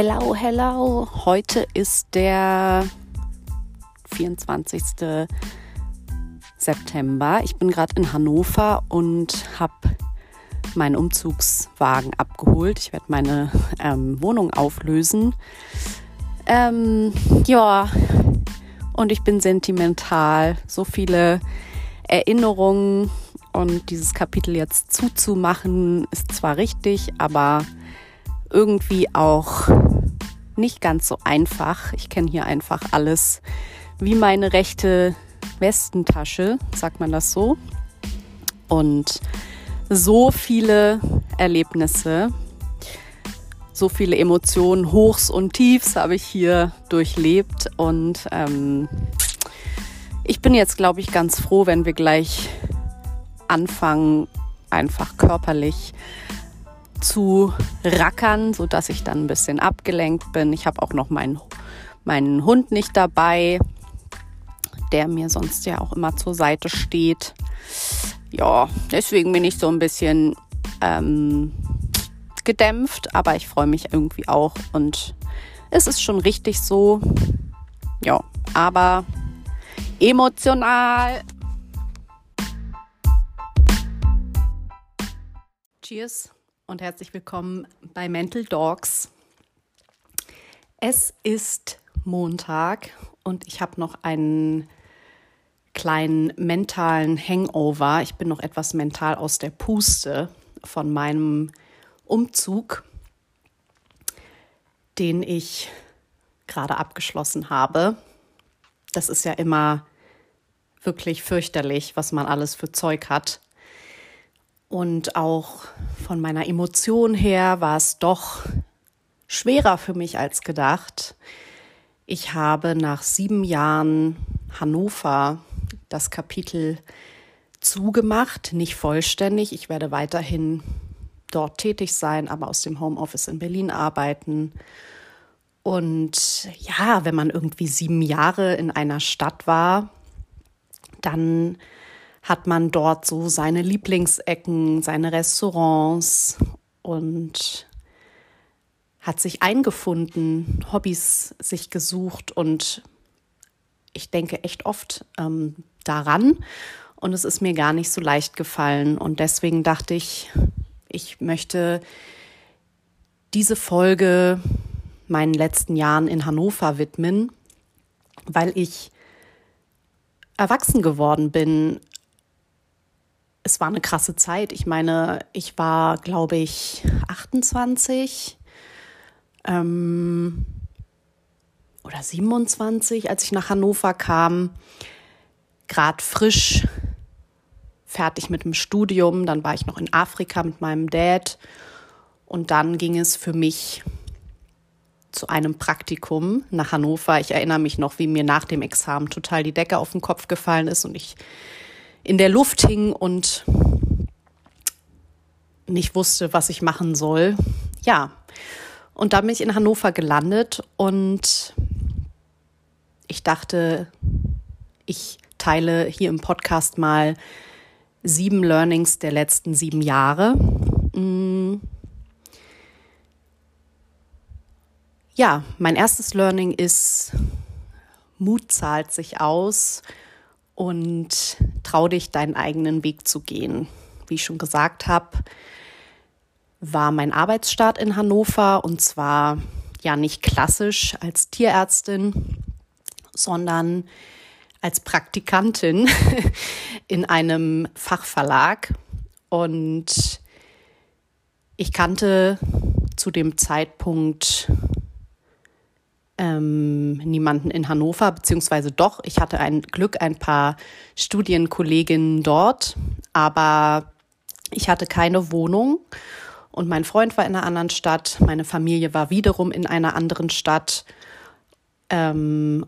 Hello, hello. Heute ist der 24. September. Ich bin gerade in Hannover und habe meinen Umzugswagen abgeholt. Ich werde meine ähm, Wohnung auflösen. Ähm, ja, und ich bin sentimental. So viele Erinnerungen und dieses Kapitel jetzt zuzumachen ist zwar richtig, aber irgendwie auch nicht ganz so einfach. Ich kenne hier einfach alles wie meine rechte Westentasche, sagt man das so. Und so viele Erlebnisse, so viele Emotionen, Hochs und Tiefs habe ich hier durchlebt. Und ähm, ich bin jetzt, glaube ich, ganz froh, wenn wir gleich anfangen, einfach körperlich zu rackern, sodass ich dann ein bisschen abgelenkt bin. Ich habe auch noch meinen, meinen Hund nicht dabei, der mir sonst ja auch immer zur Seite steht. Ja, deswegen bin ich so ein bisschen ähm, gedämpft, aber ich freue mich irgendwie auch und es ist schon richtig so. Ja, aber emotional. Cheers und herzlich willkommen bei Mental Dogs. Es ist Montag und ich habe noch einen kleinen mentalen Hangover. Ich bin noch etwas mental aus der Puste von meinem Umzug, den ich gerade abgeschlossen habe. Das ist ja immer wirklich fürchterlich, was man alles für Zeug hat. Und auch von meiner Emotion her war es doch schwerer für mich als gedacht. Ich habe nach sieben Jahren Hannover das Kapitel zugemacht, nicht vollständig. Ich werde weiterhin dort tätig sein, aber aus dem Homeoffice in Berlin arbeiten. Und ja, wenn man irgendwie sieben Jahre in einer Stadt war, dann hat man dort so seine Lieblingsecken, seine Restaurants und hat sich eingefunden, Hobbys sich gesucht und ich denke echt oft ähm, daran. Und es ist mir gar nicht so leicht gefallen. Und deswegen dachte ich, ich möchte diese Folge meinen letzten Jahren in Hannover widmen, weil ich erwachsen geworden bin es war eine krasse Zeit. Ich meine, ich war, glaube ich, 28 ähm, oder 27, als ich nach Hannover kam. Gerade frisch, fertig mit dem Studium. Dann war ich noch in Afrika mit meinem Dad. Und dann ging es für mich zu einem Praktikum nach Hannover. Ich erinnere mich noch, wie mir nach dem Examen total die Decke auf den Kopf gefallen ist und ich in der Luft hing und nicht wusste, was ich machen soll. Ja, und da bin ich in Hannover gelandet und ich dachte, ich teile hier im Podcast mal sieben Learnings der letzten sieben Jahre. Mm. Ja, mein erstes Learning ist, Mut zahlt sich aus und trau dich, deinen eigenen Weg zu gehen. Wie ich schon gesagt habe, war mein Arbeitsstart in Hannover und zwar ja nicht klassisch als Tierärztin, sondern als Praktikantin in einem Fachverlag. Und ich kannte zu dem Zeitpunkt ähm, niemanden in Hannover, beziehungsweise doch, ich hatte ein Glück, ein paar Studienkolleginnen dort, aber ich hatte keine Wohnung und mein Freund war in einer anderen Stadt, meine Familie war wiederum in einer anderen Stadt ähm,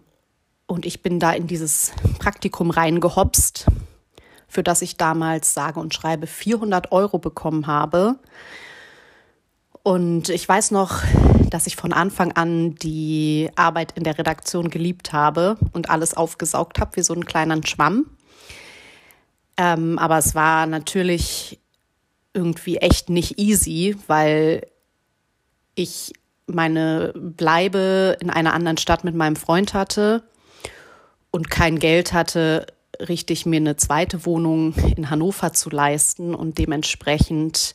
und ich bin da in dieses Praktikum reingehopst, für das ich damals sage und schreibe 400 Euro bekommen habe. Und ich weiß noch, dass ich von Anfang an die Arbeit in der Redaktion geliebt habe und alles aufgesaugt habe wie so einen kleinen Schwamm. Ähm, aber es war natürlich irgendwie echt nicht easy, weil ich meine Bleibe in einer anderen Stadt mit meinem Freund hatte und kein Geld hatte, richtig mir eine zweite Wohnung in Hannover zu leisten. Und dementsprechend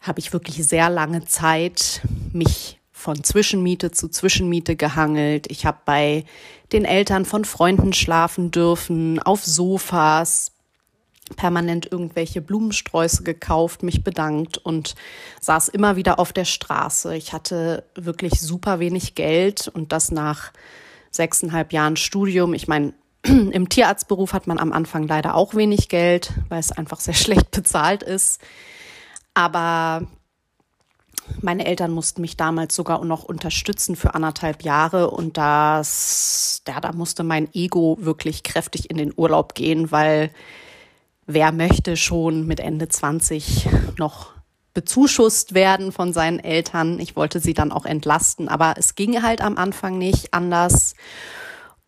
habe ich wirklich sehr lange Zeit mich von Zwischenmiete zu Zwischenmiete gehangelt. Ich habe bei den Eltern von Freunden schlafen dürfen, auf Sofas, permanent irgendwelche Blumensträuße gekauft, mich bedankt und saß immer wieder auf der Straße. Ich hatte wirklich super wenig Geld und das nach sechseinhalb Jahren Studium. Ich meine, im Tierarztberuf hat man am Anfang leider auch wenig Geld, weil es einfach sehr schlecht bezahlt ist. Aber meine Eltern mussten mich damals sogar noch unterstützen für anderthalb Jahre und das, ja, da musste mein Ego wirklich kräftig in den Urlaub gehen, weil wer möchte schon mit Ende 20 noch bezuschusst werden von seinen Eltern. Ich wollte sie dann auch entlasten, aber es ging halt am Anfang nicht anders.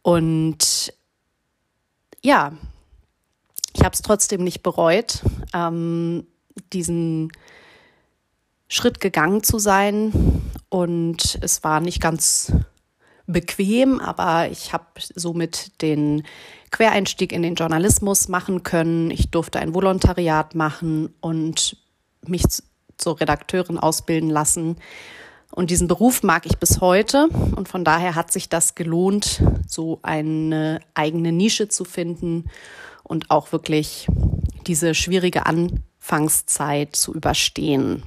Und ja, ich habe es trotzdem nicht bereut, ähm, diesen Schritt gegangen zu sein. Und es war nicht ganz bequem, aber ich habe somit den Quereinstieg in den Journalismus machen können. Ich durfte ein Volontariat machen und mich zur Redakteurin ausbilden lassen. Und diesen Beruf mag ich bis heute. Und von daher hat sich das gelohnt, so eine eigene Nische zu finden und auch wirklich diese schwierige Anfangszeit zu überstehen.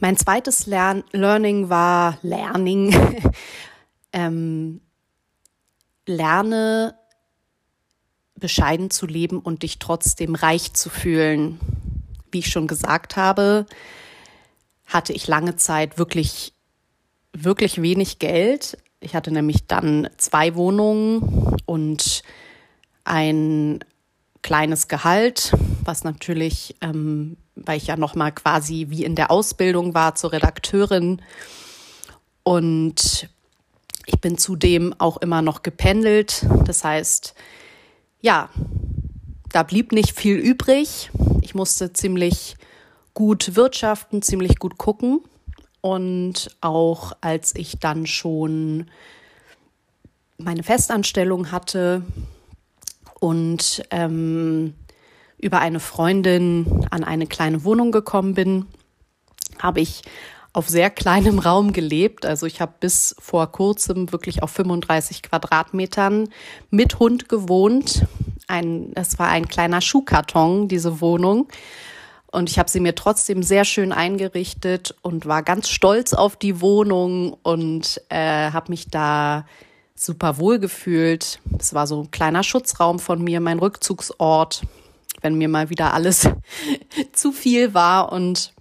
Mein zweites Lern Learning war Learning. ähm, lerne bescheiden zu leben und dich trotzdem reich zu fühlen. Wie ich schon gesagt habe, hatte ich lange Zeit wirklich, wirklich wenig Geld. Ich hatte nämlich dann zwei Wohnungen und ein kleines Gehalt, was natürlich, ähm, weil ich ja noch mal quasi wie in der Ausbildung war zur Redakteurin und ich bin zudem auch immer noch gependelt. Das heißt, ja, da blieb nicht viel übrig. Ich musste ziemlich gut wirtschaften, ziemlich gut gucken. Und auch als ich dann schon meine Festanstellung hatte und ähm, über eine Freundin an eine kleine Wohnung gekommen bin, habe ich auf sehr kleinem Raum gelebt. Also ich habe bis vor kurzem wirklich auf 35 Quadratmetern mit Hund gewohnt. Ein, es war ein kleiner Schuhkarton, diese Wohnung. Und ich habe sie mir trotzdem sehr schön eingerichtet und war ganz stolz auf die Wohnung und äh, habe mich da super wohl gefühlt. Es war so ein kleiner Schutzraum von mir, mein Rückzugsort, wenn mir mal wieder alles zu viel war. Und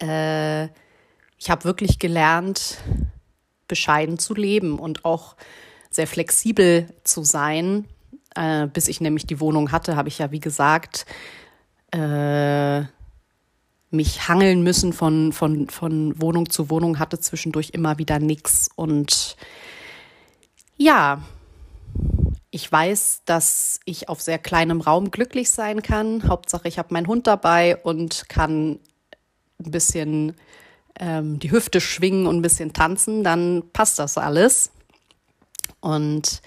äh, ich habe wirklich gelernt, bescheiden zu leben und auch sehr flexibel zu sein. Äh, bis ich nämlich die Wohnung hatte, habe ich ja, wie gesagt, äh, mich hangeln müssen von, von, von Wohnung zu Wohnung, hatte zwischendurch immer wieder nichts. Und ja, ich weiß, dass ich auf sehr kleinem Raum glücklich sein kann. Hauptsache, ich habe meinen Hund dabei und kann ein bisschen ähm, die Hüfte schwingen und ein bisschen tanzen, dann passt das alles. Und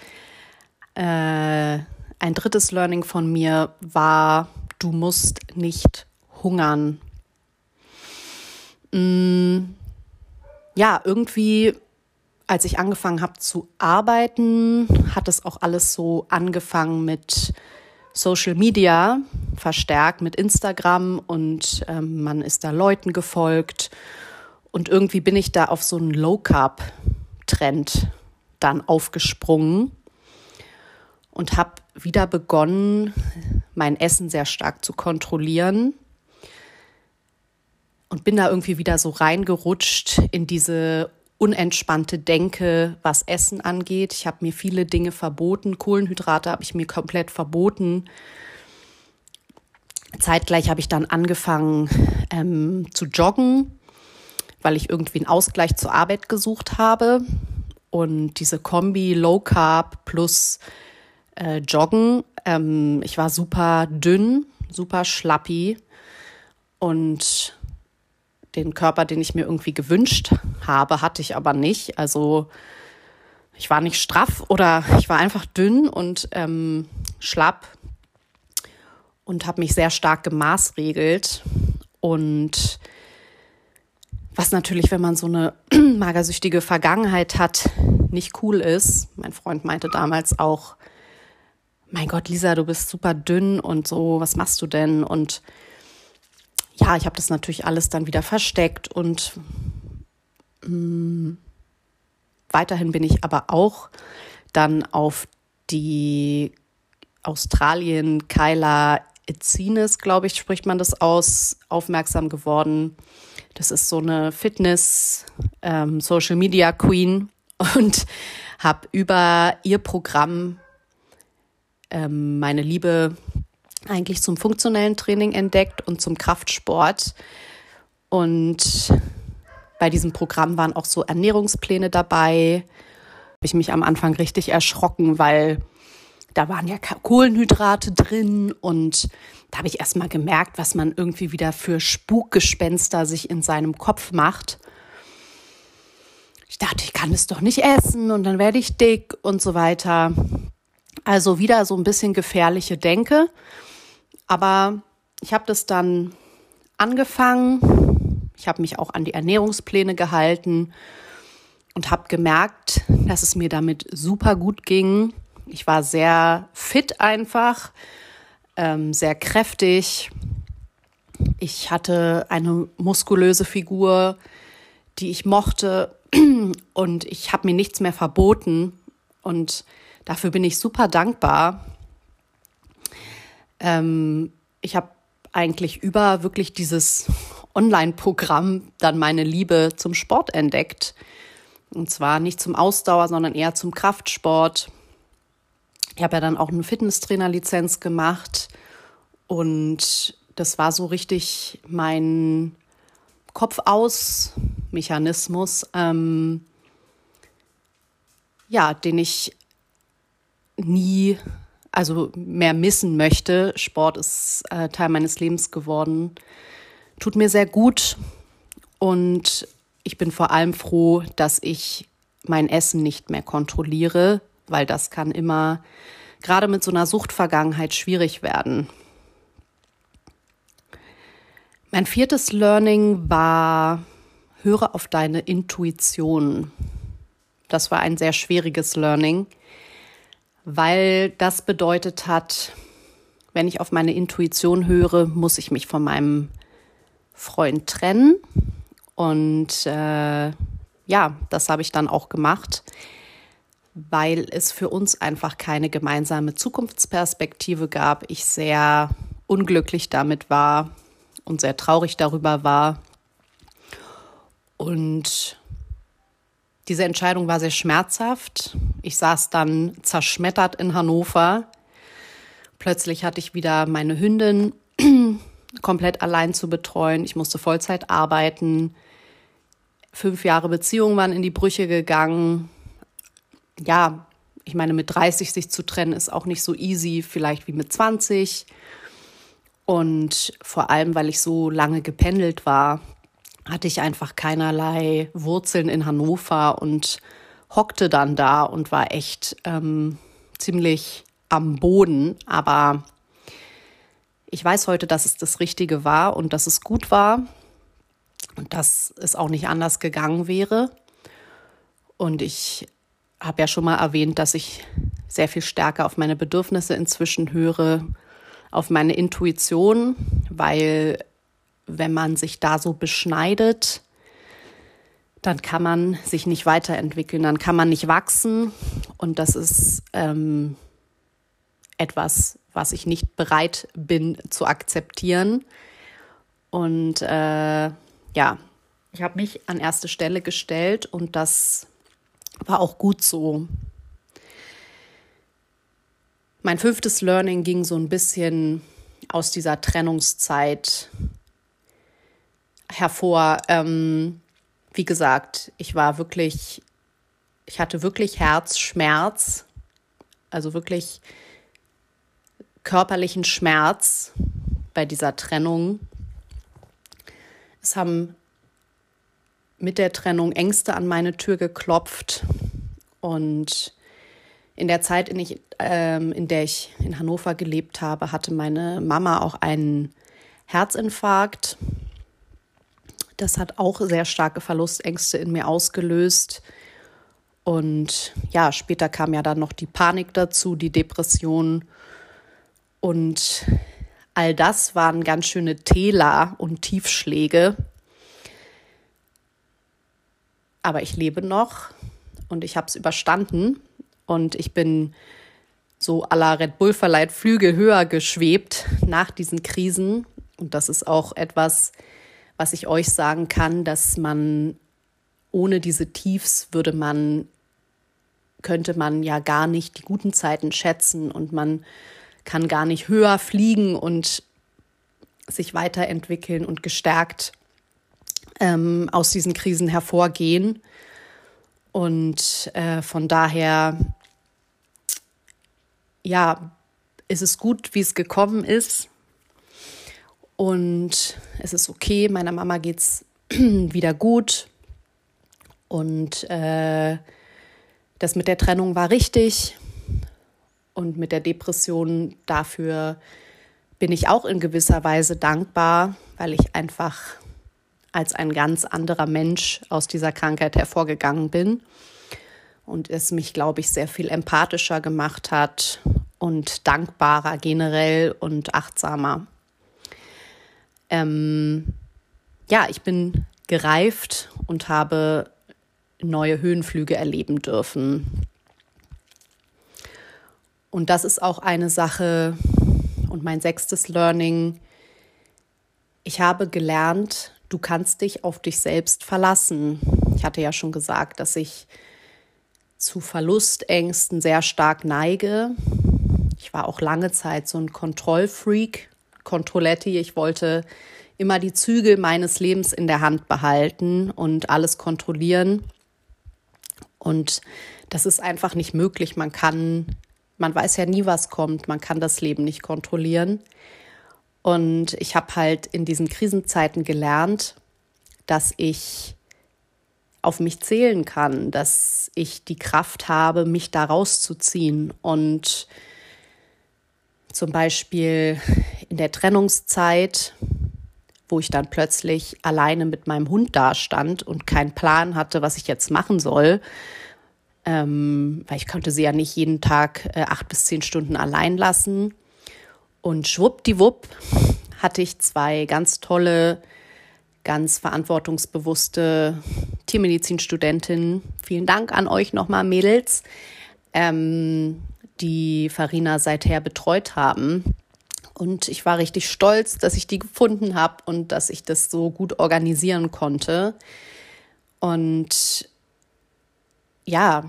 äh, ein drittes Learning von mir war, du musst nicht hungern. Mm, ja, irgendwie, als ich angefangen habe zu arbeiten, hat es auch alles so angefangen mit Social Media, verstärkt mit Instagram und ähm, man ist da Leuten gefolgt. Und irgendwie bin ich da auf so einen Low Carb Trend dann aufgesprungen und habe wieder begonnen, mein Essen sehr stark zu kontrollieren und bin da irgendwie wieder so reingerutscht in diese unentspannte Denke, was Essen angeht. Ich habe mir viele Dinge verboten. Kohlenhydrate habe ich mir komplett verboten. Zeitgleich habe ich dann angefangen ähm, zu joggen, weil ich irgendwie einen Ausgleich zur Arbeit gesucht habe. Und diese Kombi Low Carb plus äh, Joggen. Ähm, ich war super dünn, super schlappi und den Körper, den ich mir irgendwie gewünscht habe, hatte ich aber nicht. Also ich war nicht straff oder ich war einfach dünn und ähm, schlapp und habe mich sehr stark gemaßregelt. Und was natürlich, wenn man so eine magersüchtige Vergangenheit hat, nicht cool ist. Mein Freund meinte damals auch, mein Gott, Lisa, du bist super dünn und so, was machst du denn? Und ja, ich habe das natürlich alles dann wieder versteckt und mh, mm, weiterhin bin ich aber auch dann auf die Australien Kyla Ecines, glaube ich, spricht man das aus, aufmerksam geworden. Das ist so eine Fitness ähm, Social Media Queen und habe über ihr Programm ähm, meine Liebe eigentlich zum funktionellen Training entdeckt und zum Kraftsport. Und bei diesem Programm waren auch so Ernährungspläne dabei. Habe ich mich am Anfang richtig erschrocken, weil da waren ja Kohlenhydrate drin und da habe ich erst mal gemerkt, was man irgendwie wieder für Spukgespenster sich in seinem Kopf macht. Ich dachte, ich kann es doch nicht essen und dann werde ich dick und so weiter. Also wieder so ein bisschen gefährliche Denke. Aber ich habe das dann angefangen. Ich habe mich auch an die Ernährungspläne gehalten und habe gemerkt, dass es mir damit super gut ging. Ich war sehr fit einfach, ähm, sehr kräftig. Ich hatte eine muskulöse Figur, die ich mochte und ich habe mir nichts mehr verboten und dafür bin ich super dankbar. Ähm, ich habe eigentlich über wirklich dieses Online-Programm dann meine Liebe zum Sport entdeckt. Und zwar nicht zum Ausdauer, sondern eher zum Kraftsport. Ich habe ja dann auch eine Fitnesstrainer-Lizenz gemacht und das war so richtig mein Kopf-aus-Mechanismus, ähm, ja, den ich nie also mehr missen möchte. Sport ist äh, Teil meines Lebens geworden. Tut mir sehr gut und ich bin vor allem froh, dass ich mein Essen nicht mehr kontrolliere, weil das kann immer gerade mit so einer Suchtvergangenheit schwierig werden. Mein viertes Learning war, höre auf deine Intuition. Das war ein sehr schwieriges Learning weil das bedeutet hat, wenn ich auf meine Intuition höre, muss ich mich von meinem Freund trennen. Und äh, ja, das habe ich dann auch gemacht, weil es für uns einfach keine gemeinsame Zukunftsperspektive gab. Ich sehr unglücklich damit war und sehr traurig darüber war. Und diese Entscheidung war sehr schmerzhaft. Ich saß dann zerschmettert in Hannover. Plötzlich hatte ich wieder meine Hündin komplett allein zu betreuen. Ich musste Vollzeit arbeiten. Fünf Jahre Beziehung waren in die Brüche gegangen. Ja, ich meine, mit 30 sich zu trennen ist auch nicht so easy, vielleicht wie mit 20. Und vor allem, weil ich so lange gependelt war, hatte ich einfach keinerlei Wurzeln in Hannover und hockte dann da und war echt ähm, ziemlich am Boden. Aber ich weiß heute, dass es das Richtige war und dass es gut war und dass es auch nicht anders gegangen wäre. Und ich habe ja schon mal erwähnt, dass ich sehr viel stärker auf meine Bedürfnisse inzwischen höre, auf meine Intuition, weil wenn man sich da so beschneidet, dann kann man sich nicht weiterentwickeln, dann kann man nicht wachsen. Und das ist ähm, etwas, was ich nicht bereit bin zu akzeptieren. Und äh, ja, ich habe mich an erste Stelle gestellt und das war auch gut so. Mein fünftes Learning ging so ein bisschen aus dieser Trennungszeit hervor. Ähm, wie gesagt, ich war wirklich, ich hatte wirklich Herzschmerz, also wirklich körperlichen Schmerz bei dieser Trennung. Es haben mit der Trennung Ängste an meine Tür geklopft. Und in der Zeit, in, ich, ähm, in der ich in Hannover gelebt habe, hatte meine Mama auch einen Herzinfarkt. Das hat auch sehr starke Verlustängste in mir ausgelöst. Und ja, später kam ja dann noch die Panik dazu, die Depression. Und all das waren ganz schöne Täler und Tiefschläge. Aber ich lebe noch und ich habe es überstanden. Und ich bin so à la Red Bull verleiht Flügel höher geschwebt nach diesen Krisen. Und das ist auch etwas, was ich euch sagen kann, dass man ohne diese Tiefs würde man, könnte man ja gar nicht die guten Zeiten schätzen und man kann gar nicht höher fliegen und sich weiterentwickeln und gestärkt ähm, aus diesen Krisen hervorgehen. Und äh, von daher, ja, ist es gut, wie es gekommen ist. Und es ist okay, meiner Mama geht es wieder gut. Und äh, das mit der Trennung war richtig. Und mit der Depression dafür bin ich auch in gewisser Weise dankbar, weil ich einfach als ein ganz anderer Mensch aus dieser Krankheit hervorgegangen bin und es mich, glaube ich, sehr viel empathischer gemacht hat und dankbarer generell und achtsamer. Ähm, ja, ich bin gereift und habe neue Höhenflüge erleben dürfen. Und das ist auch eine Sache und mein sechstes Learning. Ich habe gelernt, du kannst dich auf dich selbst verlassen. Ich hatte ja schon gesagt, dass ich zu Verlustängsten sehr stark neige. Ich war auch lange Zeit so ein Kontrollfreak Controletti. Ich wollte immer die Zügel meines Lebens in der Hand behalten und alles kontrollieren. Und das ist einfach nicht möglich. Man kann, man weiß ja nie, was kommt. Man kann das Leben nicht kontrollieren. Und ich habe halt in diesen Krisenzeiten gelernt, dass ich auf mich zählen kann, dass ich die Kraft habe, mich da rauszuziehen und zum Beispiel in der Trennungszeit, wo ich dann plötzlich alleine mit meinem Hund dastand und keinen Plan hatte, was ich jetzt machen soll, ähm, weil ich konnte sie ja nicht jeden Tag äh, acht bis zehn Stunden allein lassen. Und schwuppdiwupp hatte ich zwei ganz tolle, ganz verantwortungsbewusste Tiermedizinstudentinnen. Vielen Dank an euch nochmal, Mädels. Ähm, die Farina seither betreut haben. Und ich war richtig stolz, dass ich die gefunden habe und dass ich das so gut organisieren konnte. Und ja,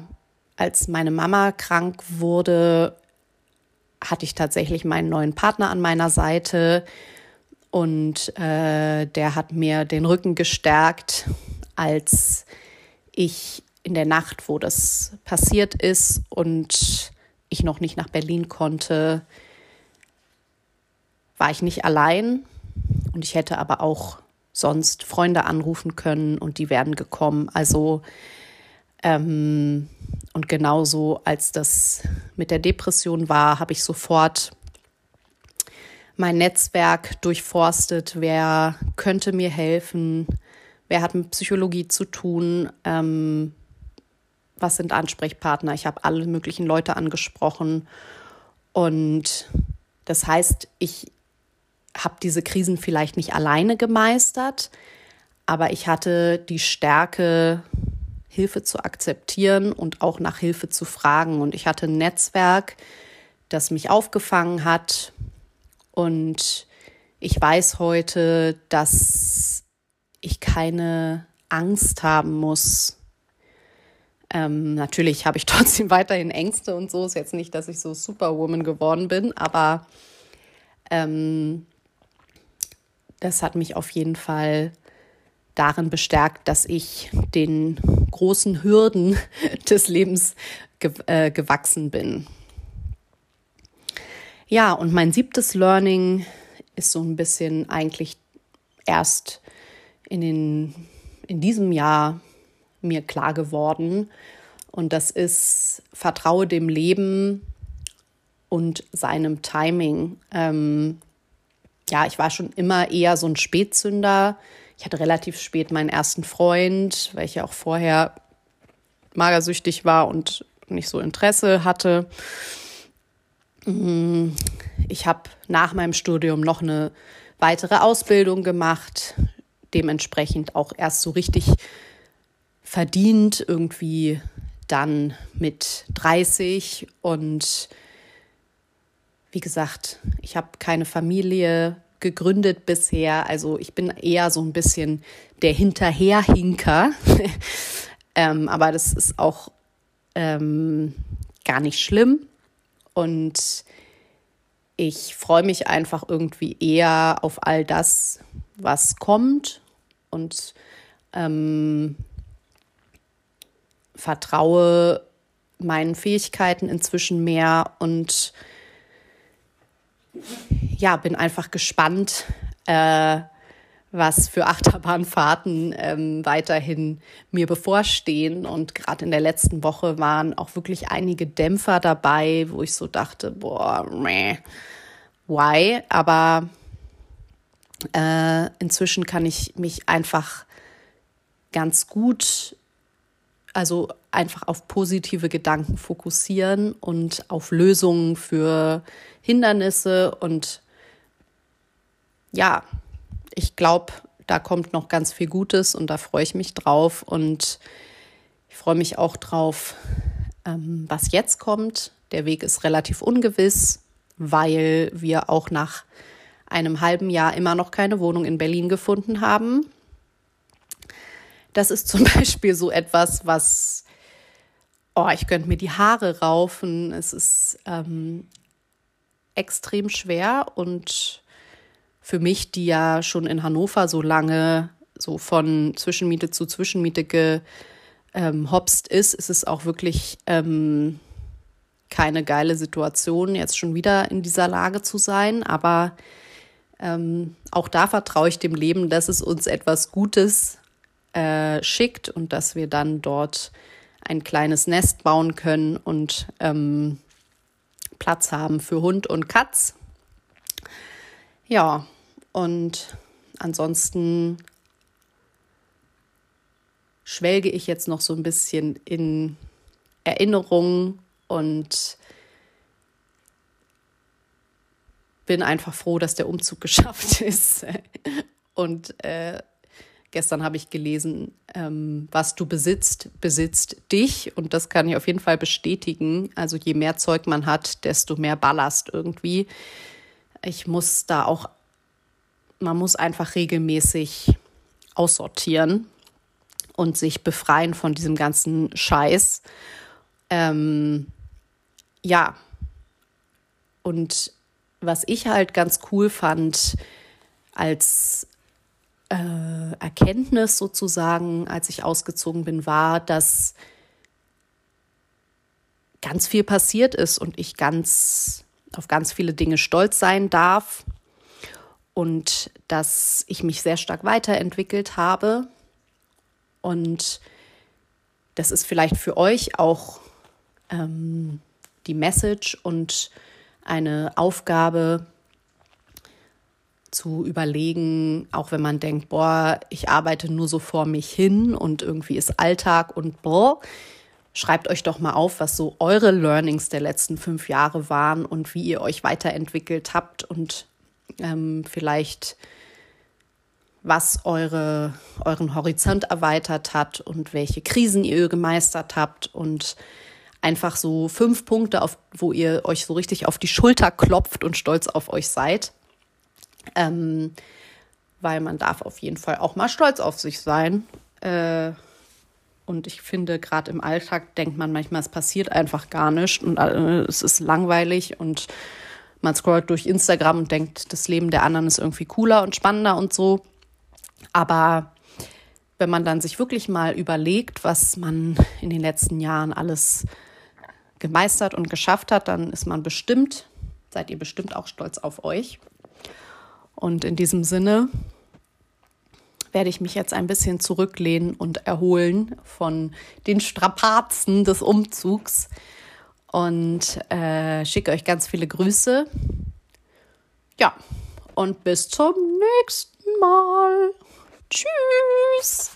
als meine Mama krank wurde, hatte ich tatsächlich meinen neuen Partner an meiner Seite und äh, der hat mir den Rücken gestärkt, als ich in der Nacht, wo das passiert ist und ich noch nicht nach Berlin konnte, war ich nicht allein und ich hätte aber auch sonst Freunde anrufen können und die wären gekommen. Also ähm, und genauso als das mit der Depression war, habe ich sofort mein Netzwerk durchforstet. Wer könnte mir helfen? Wer hat mit Psychologie zu tun? Ähm, was sind Ansprechpartner. Ich habe alle möglichen Leute angesprochen. Und das heißt, ich habe diese Krisen vielleicht nicht alleine gemeistert, aber ich hatte die Stärke, Hilfe zu akzeptieren und auch nach Hilfe zu fragen. Und ich hatte ein Netzwerk, das mich aufgefangen hat. Und ich weiß heute, dass ich keine Angst haben muss, ähm, natürlich habe ich trotzdem weiterhin Ängste und so. Ist jetzt nicht, dass ich so Superwoman geworden bin, aber ähm, das hat mich auf jeden Fall darin bestärkt, dass ich den großen Hürden des Lebens ge äh, gewachsen bin. Ja, und mein siebtes Learning ist so ein bisschen eigentlich erst in den in diesem Jahr mir klar geworden. Und das ist, vertraue dem Leben und seinem Timing. Ähm, ja, ich war schon immer eher so ein Spätzünder. Ich hatte relativ spät meinen ersten Freund, weil ich ja auch vorher magersüchtig war und nicht so Interesse hatte. Mm, ich habe nach meinem Studium noch eine weitere Ausbildung gemacht, dementsprechend auch erst so richtig verdient, irgendwie dann mit 30 und wie gesagt, ich habe keine Familie gegründet bisher, also ich bin eher so ein bisschen der Hinterherhinker, ähm, aber das ist auch ähm, gar nicht schlimm. Und ich freue mich einfach irgendwie eher auf all das, was kommt. Und ähm, vertraue meinen Fähigkeiten inzwischen mehr und ja, bin einfach gespannt, äh, was für Achterbahnfahrten ähm, weiterhin mir bevorstehen. Und gerade in der letzten Woche waren auch wirklich einige Dämpfer dabei, wo ich so dachte, boah, meh, why? Aber äh, inzwischen kann ich mich einfach ganz gut, also einfach auf positive Gedanken fokussieren und auf Lösungen für Hindernisse. Und ja, ich glaube, da kommt noch ganz viel Gutes und da freue ich mich drauf. Und ich freue mich auch drauf, ähm, was jetzt kommt. Der Weg ist relativ ungewiss weil wir auch nach einem halben Jahr immer noch keine Wohnung in Berlin gefunden haben. Das ist zum Beispiel so etwas, was, oh, ich könnte mir die Haare raufen. Es ist ähm, extrem schwer und für mich, die ja schon in Hannover so lange so von Zwischenmiete zu Zwischenmiete gehopst ähm, ist, ist es auch wirklich ähm, keine geile Situation, jetzt schon wieder in dieser Lage zu sein. Aber ähm, auch da vertraue ich dem Leben, dass es uns etwas Gutes äh, schickt und dass wir dann dort ein kleines Nest bauen können und ähm, Platz haben für Hund und Katz. Ja, und ansonsten schwelge ich jetzt noch so ein bisschen in Erinnerungen und bin einfach froh, dass der Umzug geschafft ist. Und äh, gestern habe ich gelesen, ähm, was du besitzt, besitzt dich. Und das kann ich auf jeden Fall bestätigen. Also je mehr Zeug man hat, desto mehr Ballast irgendwie. Ich muss da auch, man muss einfach regelmäßig aussortieren und sich befreien von diesem ganzen Scheiß. Ähm, ja, und was ich halt ganz cool fand als äh, Erkenntnis sozusagen, als ich ausgezogen bin, war, dass ganz viel passiert ist und ich ganz auf ganz viele Dinge stolz sein darf und dass ich mich sehr stark weiterentwickelt habe. Und das ist vielleicht für euch auch ähm, die Message und eine Aufgabe zu überlegen, auch wenn man denkt, boah, ich arbeite nur so vor mich hin und irgendwie ist Alltag und boah, schreibt euch doch mal auf, was so eure Learnings der letzten fünf Jahre waren und wie ihr euch weiterentwickelt habt und ähm, vielleicht was eure, euren Horizont erweitert hat und welche Krisen ihr gemeistert habt und einfach so fünf Punkte, auf, wo ihr euch so richtig auf die Schulter klopft und stolz auf euch seid. Ähm, weil man darf auf jeden Fall auch mal stolz auf sich sein. Äh, und ich finde, gerade im Alltag denkt man manchmal, es passiert einfach gar nichts und äh, es ist langweilig und man scrollt durch Instagram und denkt, das Leben der anderen ist irgendwie cooler und spannender und so. Aber wenn man dann sich wirklich mal überlegt, was man in den letzten Jahren alles gemeistert und geschafft hat, dann ist man bestimmt, seid ihr bestimmt auch stolz auf euch. Und in diesem Sinne werde ich mich jetzt ein bisschen zurücklehnen und erholen von den Strapazen des Umzugs und äh, schicke euch ganz viele Grüße. Ja, und bis zum nächsten Mal. Tschüss.